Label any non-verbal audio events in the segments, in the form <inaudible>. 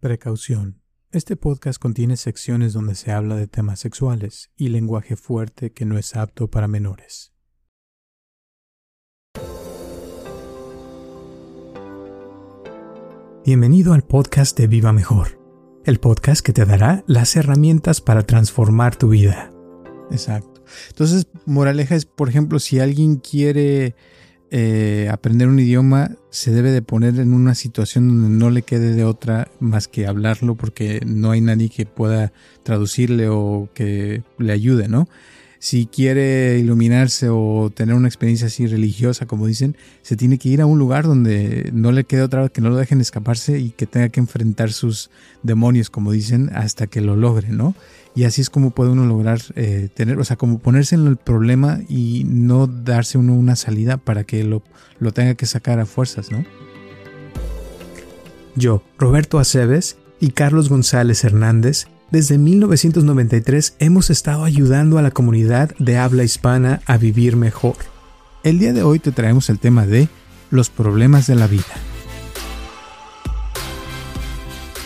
Precaución. Este podcast contiene secciones donde se habla de temas sexuales y lenguaje fuerte que no es apto para menores. Bienvenido al podcast de Viva Mejor, el podcast que te dará las herramientas para transformar tu vida. Exacto. Entonces, moraleja es, por ejemplo, si alguien quiere eh, aprender un idioma se debe de poner en una situación donde no le quede de otra más que hablarlo porque no hay nadie que pueda traducirle o que le ayude, ¿no? Si quiere iluminarse o tener una experiencia así religiosa, como dicen, se tiene que ir a un lugar donde no le quede otra que no lo dejen escaparse y que tenga que enfrentar sus demonios, como dicen, hasta que lo logre, ¿no? Y así es como puede uno lograr eh, tener, o sea, como ponerse en el problema y no darse uno una salida para que lo, lo tenga que sacar a fuerzas, ¿no? Yo, Roberto Aceves y Carlos González Hernández, desde 1993 hemos estado ayudando a la comunidad de habla hispana a vivir mejor. El día de hoy te traemos el tema de los problemas de la vida.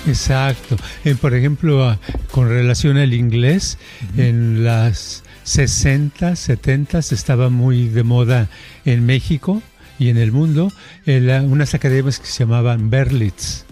Exacto. Eh, por ejemplo, con relación al inglés, en las 60, 70 estaba muy de moda en México y en el mundo unas academias que se llamaban Berlitz.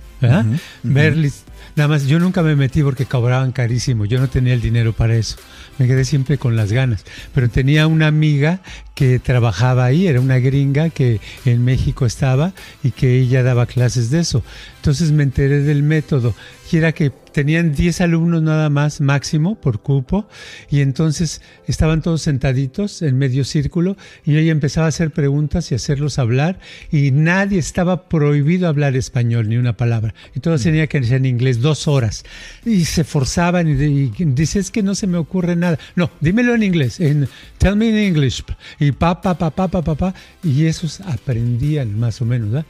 Berlitz. Nada más, yo nunca me metí porque cobraban carísimo. Yo no tenía el dinero para eso. Me quedé siempre con las ganas. Pero tenía una amiga que trabajaba ahí, era una gringa que en México estaba y que ella daba clases de eso. Entonces me enteré del método. Y era que tenían 10 alumnos nada más máximo por cupo. Y entonces estaban todos sentaditos en medio círculo y ella empezaba a hacer preguntas y hacerlos hablar. Y nadie estaba prohibido hablar español ni una palabra. Y todos mm. tenían que decir en inglés dos horas. Y se forzaban y, y es que no se me ocurre nada no dímelo en inglés en tell me in English y pa pa pa pa pa pa, pa. Y esos aprendían más o menos ¿verdad?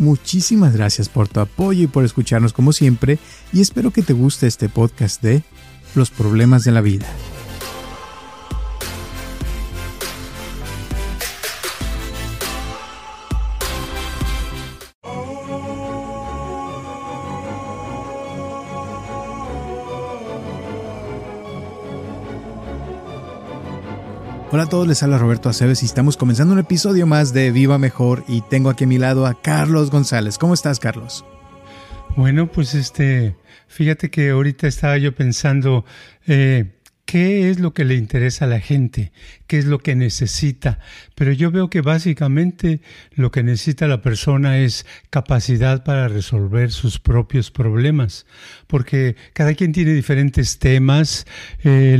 Muchísimas gracias por tu apoyo y por escucharnos como siempre y espero que te guste este podcast de Los problemas de la vida. Hola a todos, les habla Roberto Aceves y estamos comenzando un episodio más de Viva Mejor y tengo aquí a mi lado a Carlos González. ¿Cómo estás, Carlos? Bueno, pues este, fíjate que ahorita estaba yo pensando, eh, qué es lo que le interesa a la gente, qué es lo que necesita. Pero yo veo que básicamente lo que necesita la persona es capacidad para resolver sus propios problemas, porque cada quien tiene diferentes temas, eh,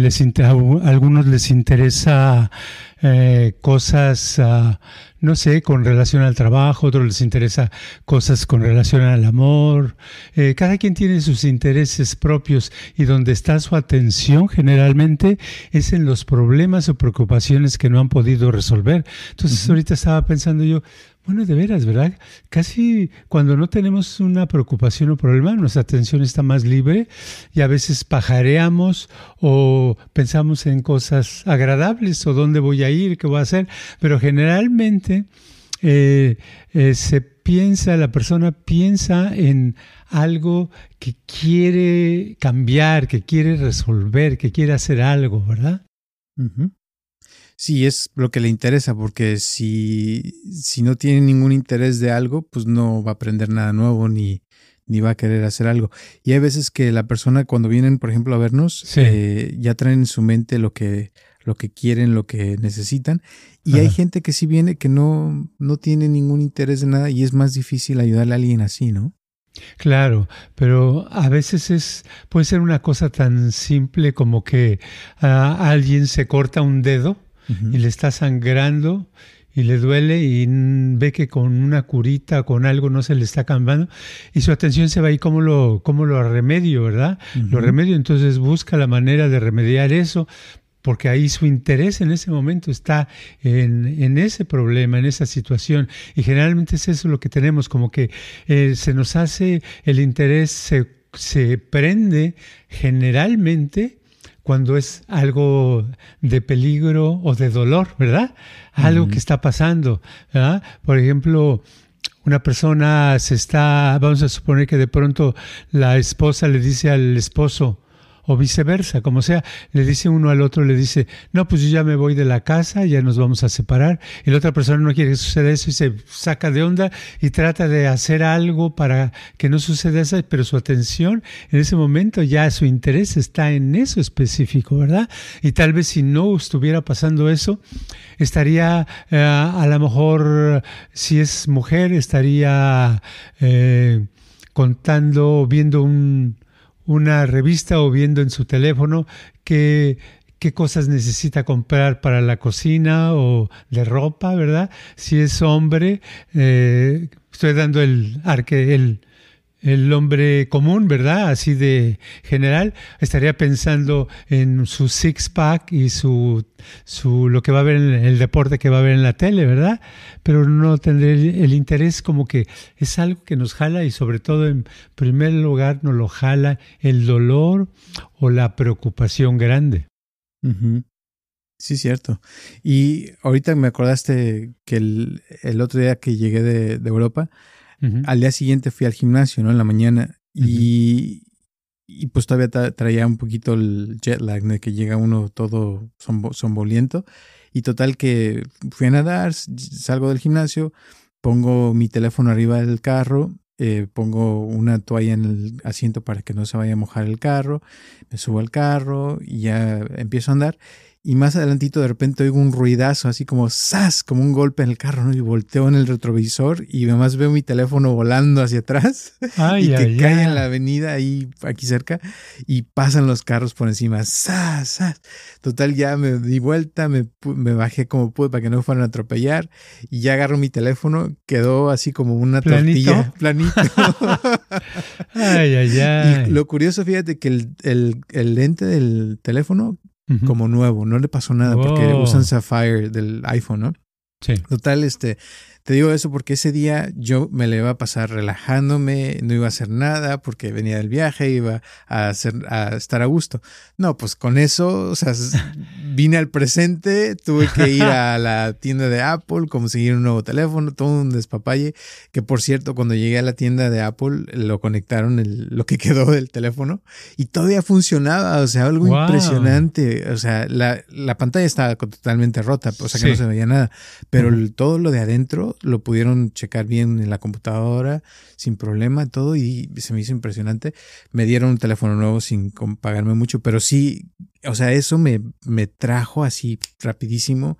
algunos les interesa eh, cosas... Uh, no sé, con relación al trabajo, otros les interesa cosas con relación al amor. Eh, cada quien tiene sus intereses propios y donde está su atención generalmente es en los problemas o preocupaciones que no han podido resolver. Entonces ahorita estaba pensando yo, bueno, de veras, ¿verdad? Casi cuando no tenemos una preocupación o problema, nuestra atención está más libre y a veces pajareamos o pensamos en cosas agradables o dónde voy a ir, qué voy a hacer, pero generalmente eh, eh, se piensa, la persona piensa en algo que quiere cambiar, que quiere resolver, que quiere hacer algo, ¿verdad? Sí, es lo que le interesa, porque si, si no tiene ningún interés de algo, pues no va a aprender nada nuevo ni, ni va a querer hacer algo. Y hay veces que la persona cuando vienen, por ejemplo, a vernos, eh, ya traen en su mente lo que, lo que quieren, lo que necesitan. Y hay gente que sí viene que no, no tiene ningún interés de nada y es más difícil ayudarle a alguien así, ¿no? Claro, pero a veces es puede ser una cosa tan simple como que ah, alguien se corta un dedo y le está sangrando y le duele y ve que con una curita, con algo no se le está cambiando y su atención se va ahí, ¿cómo lo, cómo lo remedio, verdad? Lo remedio, entonces busca la manera de remediar eso, porque ahí su interés en ese momento está en, ese problema, en esa situación. Y generalmente es eso lo que tenemos, como que eh, se nos hace, el interés se, se prende generalmente cuando es algo de peligro o de dolor, ¿verdad? Algo que está pasando, ¿verdad? Por ejemplo, una persona se está, vamos a suponer que de pronto la esposa le dice al esposo, o viceversa, como sea, le dice uno al otro, le dice, no, pues yo ya me voy de la casa, ya nos vamos a separar, y la otra persona no quiere que suceda eso y se saca de onda y trata de hacer algo para que no suceda eso, pero su atención en ese momento ya su interés está en eso específico, ¿verdad? Y tal vez si no estuviera pasando eso, estaría eh, a lo mejor, si es mujer, estaría eh, contando, viendo un una revista o viendo en su teléfono qué, qué cosas necesita comprar para la cocina o de ropa, ¿verdad? Si es hombre, eh, estoy dando el, arque, el, el hombre común, ¿verdad? Así de general, estaría pensando en su six pack y su, su lo que va a ver en el deporte que va a ver en la tele, ¿verdad? Pero no tendría el, interés como que es algo que nos jala y sobre todo en primer lugar nos lo jala el dolor o la preocupación grande. Sí, cierto. Y ahorita me acordaste que el, el otro día que llegué de, de Europa, al día siguiente fui al gimnasio, ¿no? En la mañana. y, y, pues todavía traía un poquito el jet lag de que llega uno todo somboliento. Y total que fui a nadar, salgo del gimnasio, pongo mi teléfono arriba del carro, eh, pongo una toalla en el asiento para que no se vaya a mojar el carro, me subo al carro y ya empiezo a andar y más adelantito de repente oigo un ruidazo, así como ¡zas! como un golpe en el carro, ¿no? Y volteo en el retrovisor y además veo mi teléfono volando hacia atrás <laughs> y que cae en la avenida ahí aquí cerca y pasan los carros por encima. ¡zas! ¡zas! Total, ya me di vuelta, me, me, bajé como pude para que no me fueran a atropellar y ya agarro mi teléfono, quedó así como una tortilla, planito. ay, <laughs> ay, ay. Y lo curioso, fíjate que el, el, el lente del teléfono como nuevo, no le pasó nada porque usan Sapphire del iPhone, ¿no? Sí. Total, este, te digo eso porque ese día yo me le iba a pasar relajándome, no iba a hacer nada porque venía del viaje, iba a, hacer, a estar a gusto. No, pues con eso, o sea, <laughs> vine al presente, tuve que ir a <laughs> la tienda de Apple, conseguir un nuevo teléfono, todo un despapalle, que por cierto, cuando llegué a la tienda de Apple, lo conectaron el, lo que quedó del teléfono y todavía funcionaba, o sea, algo impresionante, o sea, la, la, pantalla estaba totalmente rota, o sea que no se veía nada, pero todo lo de adentro lo pudieron checar bien en la computadora sin problema, todo, y se me hizo impresionante. Me dieron un teléfono nuevo sin pagarme mucho, pero sí, o sea, eso me, me trajo así rapidísimo.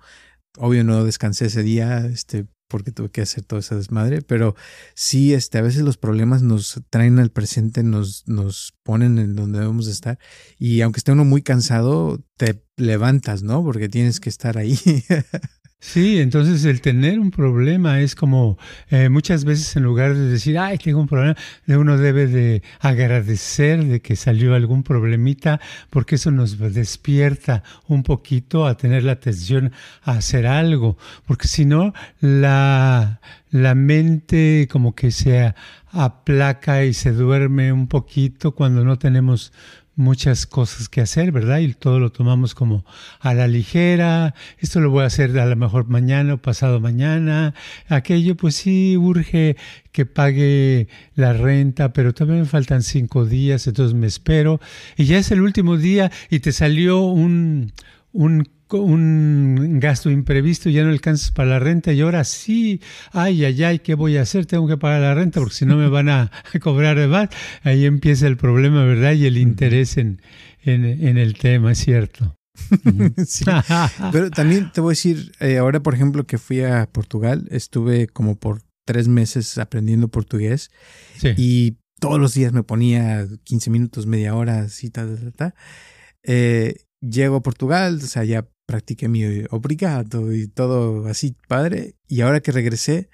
Obvio no descansé ese día, este, porque tuve que hacer toda esa desmadre, pero sí, este, a veces los problemas nos traen al presente, nos, nos ponen en donde debemos estar, y aunque esté uno muy cansado, te levantas, ¿no? Porque tienes que estar ahí. <laughs> Sí, entonces el tener un problema es como eh, muchas veces en lugar de decir, ay, tengo un problema, uno debe de agradecer de que salió algún problemita, porque eso nos despierta un poquito a tener la atención a hacer algo, porque si no, la, la mente como que se aplaca y se duerme un poquito cuando no tenemos muchas cosas que hacer, ¿verdad? Y todo lo tomamos como a la ligera, esto lo voy a hacer a lo mejor mañana o pasado mañana, aquello pues sí urge que pague la renta, pero también me faltan cinco días, entonces me espero, y ya es el último día y te salió un, un un gasto imprevisto, ya no alcanzas para la renta y ahora sí, ay, ay, ay, ¿qué voy a hacer? Tengo que pagar la renta porque si no me van a cobrar más. Ahí empieza el problema, ¿verdad? Y el interés en, en, el tema, es cierto. <laughs> Pero también te voy a decir, eh, ahora por ejemplo que fui a Portugal, estuve como por tres meses aprendiendo portugués y todos los días me ponía 15 minutos, media hora, así, ta, ta, ta. Eh, llego a Portugal, o sea, ya practiqué mi obrigado y todo así padre. Y ahora que regresé,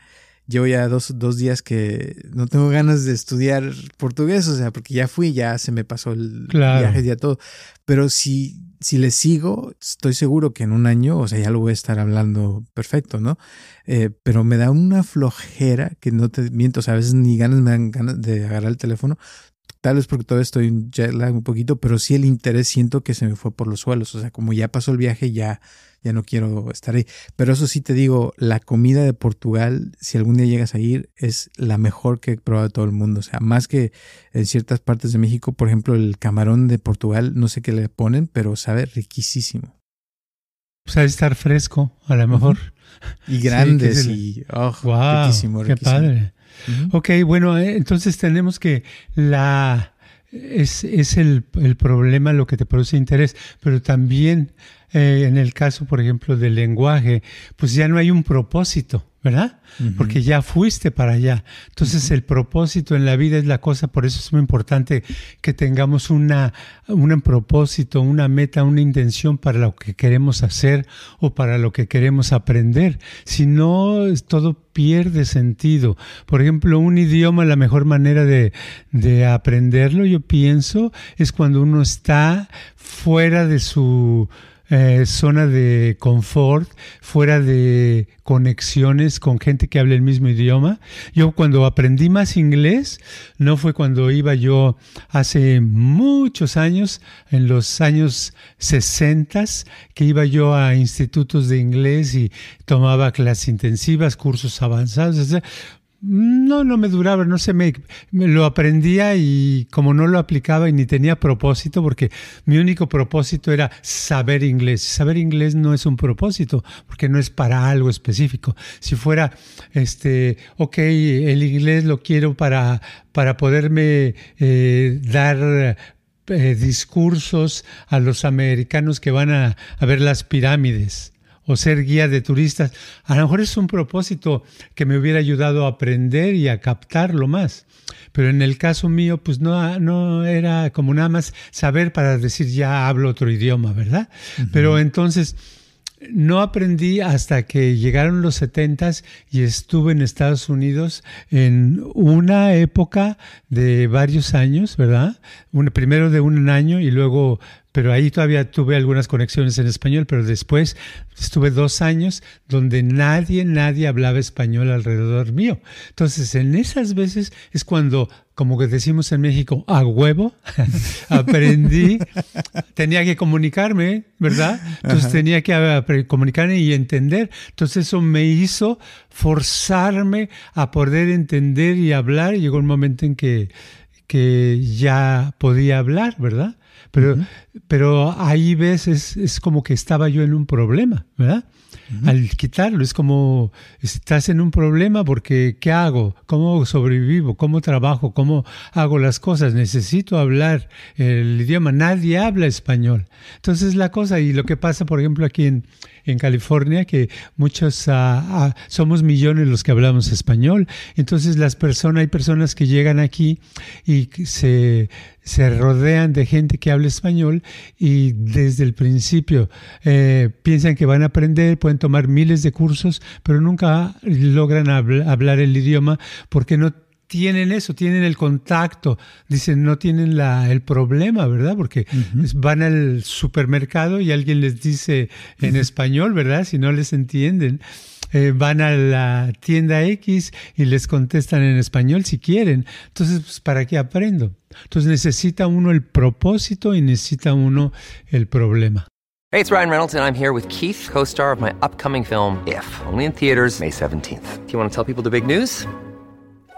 llevo ya dos, dos días que no tengo ganas de estudiar portugués, o sea, porque ya fui, ya se me pasó el viaje, ya todo. Pero si, si le sigo, estoy seguro que en un año, o sea, ya lo voy a estar hablando perfecto, ¿no? Eh, pero me da una flojera que no te miento, o sea, a veces ni ganas me dan ganas de agarrar el teléfono. Tal vez porque todavía estoy en jet lag un poquito, pero sí el interés siento que se me fue por los suelos. O sea, como ya pasó el viaje, ya ya no quiero estar ahí. Pero eso sí te digo, la comida de Portugal, si algún día llegas a ir, es la mejor que he probado de todo el mundo. O sea, más que en ciertas partes de México, por ejemplo, el camarón de Portugal, no sé qué le ponen, pero sabe riquísimo. O sea, estar fresco, a lo mejor. Y grandes y oh, riquísimo, riquísimo. Qué padre. Ok, bueno, eh, entonces tenemos que la es, es el, el, problema lo que te produce interés, pero también eh, en el caso, por ejemplo, del lenguaje, pues ya no hay un propósito, ¿verdad? Porque ya fuiste para allá. Entonces el propósito en la vida es la cosa, por eso es muy importante que tengamos una, un propósito, una meta, una intención para lo que queremos hacer o para lo que queremos aprender. Si no, todo pierde sentido. Por ejemplo, un idioma, la mejor manera de, de aprenderlo, yo pienso, es cuando uno está fuera de su eh, zona de confort, fuera de conexiones con gente que habla el mismo idioma. Yo cuando aprendí más inglés, no fue cuando iba yo hace muchos años, en los años 60, que iba yo a institutos de inglés y tomaba clases intensivas, cursos avanzados. No, no me duraba, no sé, me, lo aprendía y como no lo aplicaba y ni tenía propósito, porque mi único propósito era saber inglés. Saber inglés no es un propósito, porque no es para algo específico. Si fuera, este, ok, el inglés lo quiero para, para poderme eh, dar eh, discursos a los americanos que van a, a ver las pirámides o ser guía de turistas. A lo mejor es un propósito que me hubiera ayudado a aprender y a captarlo más. Pero en el caso mío, pues no, no era como nada más saber para decir ya hablo otro idioma, ¿verdad? Pero entonces no aprendí hasta que llegaron los setentas y estuve en Estados Unidos en una época de varios años, ¿verdad? primero de un año y luego pero ahí todavía tuve algunas conexiones en español, pero después estuve dos años donde nadie, nadie hablaba español alrededor mío. Entonces, en esas veces es cuando, como que decimos en México, a huevo, <laughs> aprendí, tenía que comunicarme, ¿verdad? Entonces tenía que comunicarme y entender. Entonces eso me hizo forzarme a poder entender y hablar. Y llegó un momento en que, que ya podía hablar, ¿verdad? Pero, pero ahí ves, es, es, como que estaba yo en un problema, ¿verdad? Al quitarlo, es como estás en un problema porque ¿qué hago? ¿Cómo sobrevivo? ¿Cómo trabajo? ¿Cómo hago las cosas? Necesito hablar el idioma. Nadie habla español. Entonces la cosa, y lo que pasa, por ejemplo, aquí en, en California, que muchos, ah, ah, somos millones los que hablamos español. Entonces las personas, hay personas que llegan aquí y se, se rodean de gente que habla español y desde el principio eh, piensan que van a aprender, pueden tomar miles de cursos, pero nunca logran hablar el idioma porque no tienen eso, tienen el contacto, dicen, no tienen la, el problema, ¿verdad? Porque van al supermercado y alguien les dice en español, ¿verdad? Si no les entienden. Eh, van a la tienda X y les contestan en español si quieren. Entonces, pues, ¿para qué aprendo? Entonces necesita uno el propósito y necesita uno el problema. Hey, it's Ryan Reynolds and I'm here with Keith, co-star of my upcoming film If, only in theaters May 17th. Do you want to tell people the big news?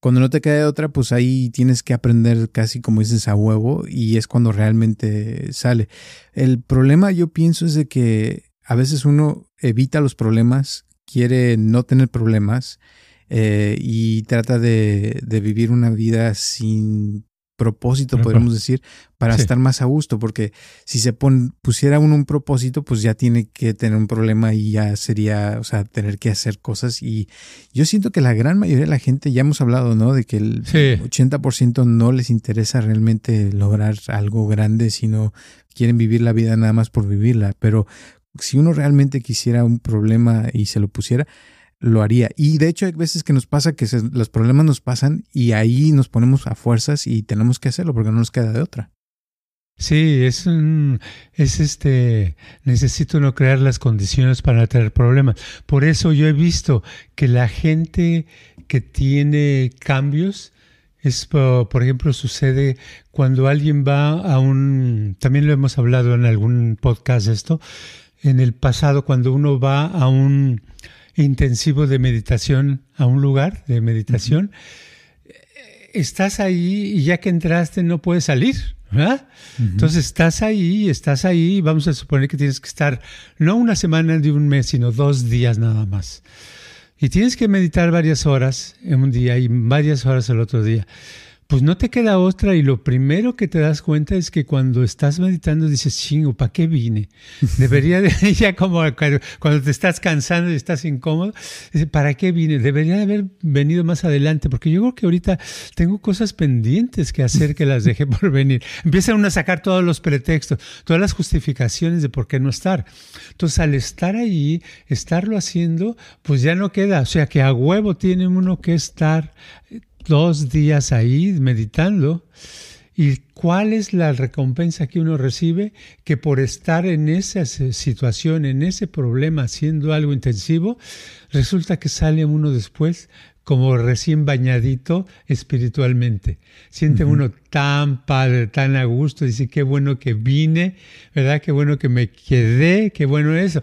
cuando no te queda otra, pues ahí tienes que aprender casi como dices a huevo y es cuando realmente sale. El problema yo pienso es de que a veces uno evita los problemas, quiere no tener problemas eh, y trata de, de, vivir una vida sin propósito, podríamos decir, para estar más a gusto, porque si se pusiera uno un propósito, pues ya tiene que tener un problema y ya sería, o sea, tener que hacer cosas. Y yo siento que la gran mayoría de la gente, ya hemos hablado, ¿no? De que el 80% no les interesa realmente lograr algo grande, sino quieren vivir la vida nada más por vivirla. Pero si uno realmente quisiera un problema y se lo pusiera, lo haría. Y de hecho hay veces que nos pasa que los problemas nos pasan y ahí nos ponemos a fuerzas y tenemos que hacerlo porque no nos queda de otra. Sí, es un, es este, necesito no crear las condiciones para tener problemas. Por eso yo he visto que la gente que tiene cambios, es, por ejemplo, sucede cuando alguien va a un, también lo hemos hablado en algún podcast esto, en el pasado cuando uno va a un, intensivo de meditación a un lugar de meditación, estás ahí y ya que entraste no puedes salir. ¿verdad? Entonces estás ahí, estás ahí vamos a suponer que tienes que estar no una semana de un mes, sino dos días nada más. Y tienes que meditar varias horas en un día y varias horas el otro día pues no te queda otra y lo primero que te das cuenta es que cuando estás meditando dices, chingo, ¿para qué vine? <laughs> Debería de, <laughs> ya como cuando te estás cansando y estás incómodo, ¿para qué vine? Debería de haber venido más adelante, porque yo creo que ahorita tengo cosas pendientes que hacer que las dejé <laughs> por venir. Empiezan a sacar todos los pretextos, todas las justificaciones de por qué no estar. Entonces, al estar ahí, estarlo haciendo, pues ya no queda, o sea que a huevo tiene uno que estar dos días ahí meditando. ¿Y cuál es la recompensa que uno recibe? Que por estar en esa situación, en ese problema, haciendo algo intensivo, resulta que sale uno después como recién bañadito espiritualmente. Siente uno tan padre, tan a gusto, dice, qué bueno que vine, ¿verdad? Qué bueno que me quedé, qué bueno eso.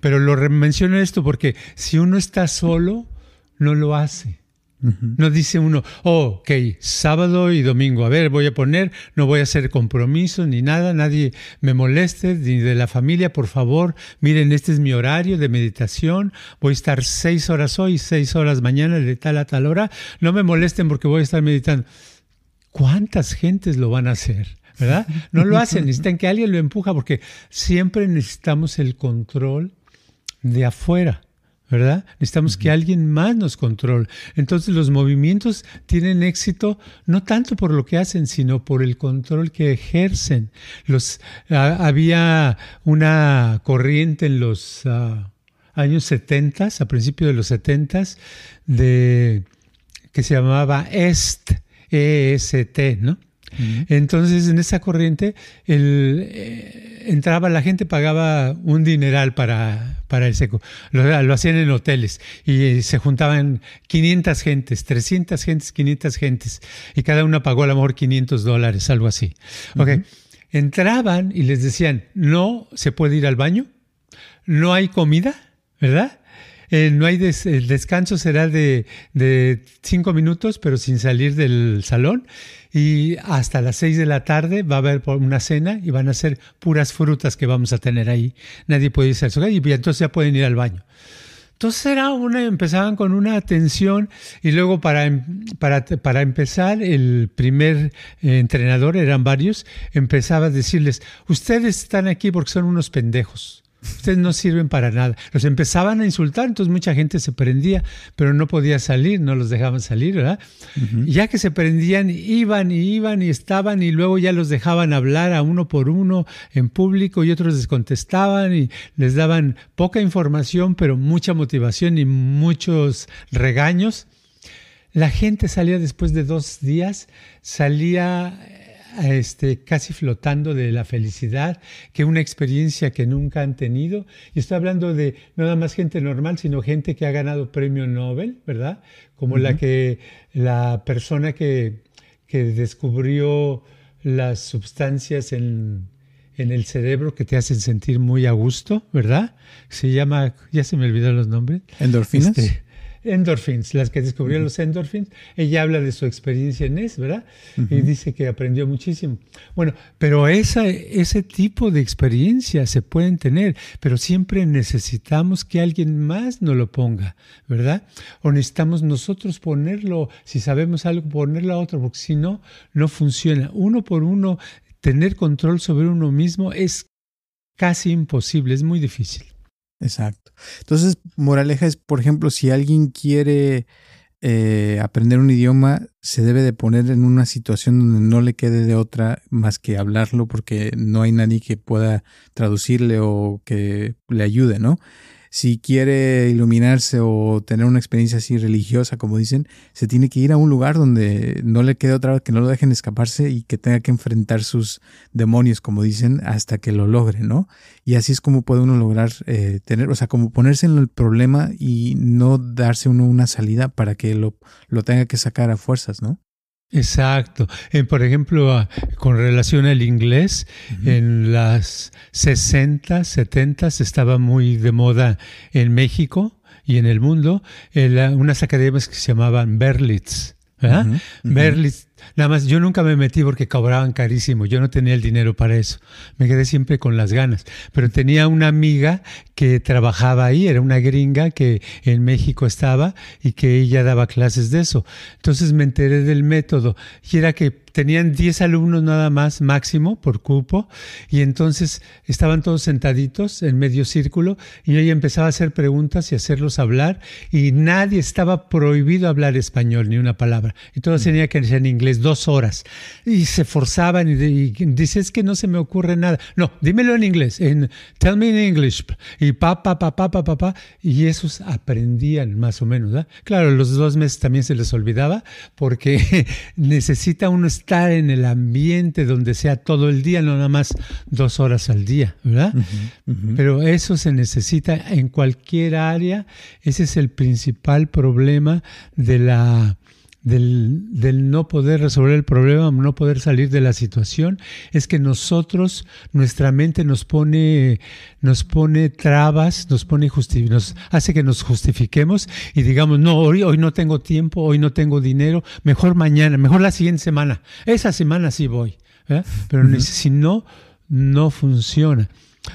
Pero lo menciono esto porque si uno está solo, no lo hace. No dice uno, oh, ok, sábado y domingo, a ver, voy a poner, no voy a hacer compromiso ni nada, nadie me moleste, ni de la familia, por favor, miren, este es mi horario de meditación, voy a estar seis horas hoy, seis horas mañana, de tal a tal hora, no me molesten porque voy a estar meditando. ¿Cuántas gentes lo van a hacer? ¿Verdad? No lo hacen, necesitan que alguien lo empuja porque siempre necesitamos el control de afuera. ¿Verdad? Necesitamos que alguien más nos controle. Entonces los movimientos tienen éxito no tanto por lo que hacen, sino por el control que ejercen. Los, había una corriente en los ah, años 70, a principios de los 70, de, que se llamaba EST, EST, ¿no? Entonces, en esa corriente, el, eh, entraba la gente, pagaba un dineral para, para el seco. Lo, hacían en hoteles y se juntaban 500 gentes, 300 gentes, 500 gentes. Y cada uno pagó a lo mejor 500 dólares, algo así. Entraban y les decían, no se puede ir al baño, no hay comida, ¿verdad? Eh, no hay el descanso será de, cinco minutos, pero sin salir del salón y hasta las 6 de la tarde va a haber una cena y van a ser puras frutas que vamos a tener ahí. Nadie puede irse al hogar y entonces ya pueden ir al baño. Entonces era una, empezaban con una atención y luego para, em, para, para empezar el primer eh, entrenador, eran varios, empezaba a decirles, ustedes están aquí porque son unos pendejos. Ustedes no sirven para nada. Los empezaban a insultar, entonces mucha gente se prendía, pero no podía salir, no los dejaban salir, ¿verdad? Ya que se prendían, iban y iban y estaban y luego ya los dejaban hablar a uno por uno en público y otros les contestaban y les daban poca información, pero mucha motivación y muchos regaños. La gente salía después de dos días, salía este, casi flotando de la felicidad, que una experiencia que nunca han tenido. Y estoy hablando de no nada más gente normal, sino gente que ha ganado premio Nobel, ¿verdad? Como la que la persona que, que descubrió las sustancias en, en el cerebro que te hacen sentir muy a gusto, ¿verdad? Se llama, ya se me olvidaron los nombres. ¿Endorfinas? Este, endorphins, las que descubrió los endorphins. Ella habla de su experiencia en eso, ¿verdad? Y dice que aprendió muchísimo. Bueno, pero esa, ese tipo de experiencia se pueden tener, pero siempre necesitamos que alguien más nos lo ponga, ¿verdad? O necesitamos nosotros ponerlo, si sabemos algo, ponerlo a otro, porque si no, no funciona. Uno por uno, tener control sobre uno mismo es casi imposible, es muy difícil. Exacto. Entonces, moraleja es, por ejemplo, si alguien quiere eh, aprender un idioma, se debe de poner en una situación donde no le quede de otra más que hablarlo porque no hay nadie que pueda traducirle o que le ayude, ¿no? Si quiere iluminarse o tener una experiencia así religiosa, como dicen, se tiene que ir a un lugar donde no le quede otra que no lo dejen escaparse y que tenga que enfrentar sus demonios, como dicen, hasta que lo logre, ¿no? Y así es como puede uno lograr eh, tener, o sea, como ponerse en el problema y no darse uno una salida para que lo, lo tenga que sacar a fuerzas, ¿no? Exacto. por ejemplo, ah, con relación al inglés, en las 60, 70 estaba muy de moda en México y en el mundo unas academias que se llamaban Berlitz. Berlitz Nada más, yo nunca me metí porque cobraban carísimo, yo no tenía el dinero para eso, me quedé siempre con las ganas, pero tenía una amiga que trabajaba ahí, era una gringa que en México estaba y que ella daba clases de eso. Entonces me enteré del método y era que tenían 10 alumnos nada más máximo por cupo y entonces estaban todos sentaditos en medio círculo y ella empezaba a hacer preguntas y hacerlos hablar y nadie estaba prohibido hablar español ni una palabra y todos mm. tenían que ser en inglés dos horas. Y se forzaban y, dice, es que no se me ocurre nada. No, dímelo en inglés, en tell me in English. Y pa, pa, pa, pa, pa, pa, pa. Y esos aprendían más o menos. Claro, los dos meses también se les olvidaba porque <laughs> necesita uno estar en el ambiente donde sea todo el día, no nada más dos horas al día, ¿verdad? Pero eso se necesita en cualquier área. Ese es el principal problema de la del, no poder resolver el problema, no poder salir de la situación, es que nosotros, nuestra mente nos pone, nos pone trabas, nos pone nos hace que nos justifiquemos y digamos, no, hoy, hoy no tengo tiempo, hoy no tengo dinero, mejor mañana, mejor la siguiente semana. Esa semana sí voy. Pero si no, no funciona.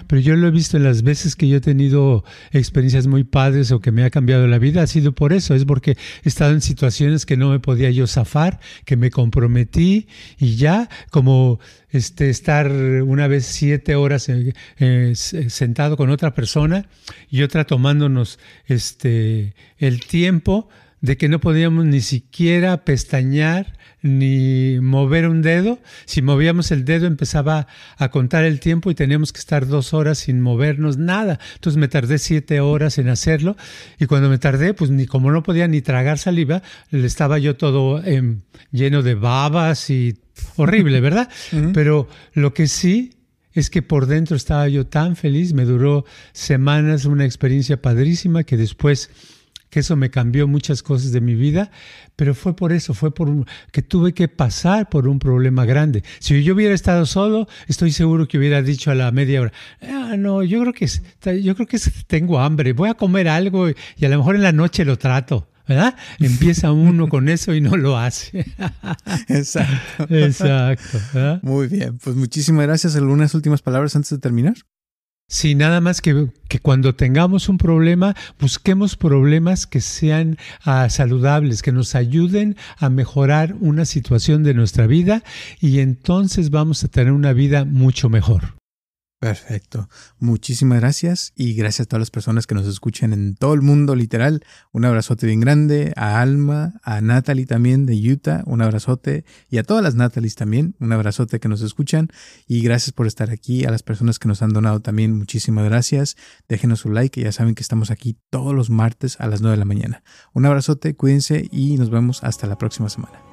Pero yo lo he visto en las veces que yo he tenido experiencias muy padres o que me ha cambiado la vida, ha sido por eso, es porque he estado en situaciones que no me podía yo zafar, que me comprometí y ya como este, estar una vez siete horas eh, sentado con otra persona y otra tomándonos este, el tiempo de que no podíamos ni siquiera pestañear ni mover un dedo. Si movíamos el dedo empezaba a contar el tiempo y teníamos que estar dos horas sin movernos nada. Entonces me tardé siete horas en hacerlo y cuando me tardé, pues ni como no podía ni tragar saliva, estaba yo todo em, lleno de babas y horrible, ¿verdad? <laughs> Pero lo que sí es que por dentro estaba yo tan feliz, me duró semanas, una experiencia padrísima que después que eso me cambió muchas cosas de mi vida, pero fue por eso, fue por que tuve que pasar por un problema grande. Si yo hubiera estado solo, estoy seguro que hubiera dicho a la media hora, ah, no, yo creo que yo creo que tengo hambre, voy a comer algo y a lo mejor en la noche lo trato. ¿verdad? <laughs> Empieza uno con eso y no lo hace. <laughs> Exacto. Exacto. Muy bien, pues muchísimas gracias. ¿Algunas últimas palabras antes de terminar? Sí, nada más que, cuando tengamos un problema, busquemos problemas que sean ah, saludables, que nos ayuden a mejorar una situación de nuestra vida y entonces vamos a tener una vida mucho mejor. Perfecto. Muchísimas gracias y gracias a todas las personas que nos escuchan en todo el mundo, literal. Un abrazote bien grande a Alma, a Natalie también de Utah, un abrazote y a todas las Natalies también, un abrazote que nos escuchan y gracias por estar aquí. A las personas que nos han donado también, muchísimas gracias. Déjenos su like, ya saben que estamos aquí todos los martes a las 9 de la mañana. Un abrazote, cuídense y nos vemos hasta la próxima semana.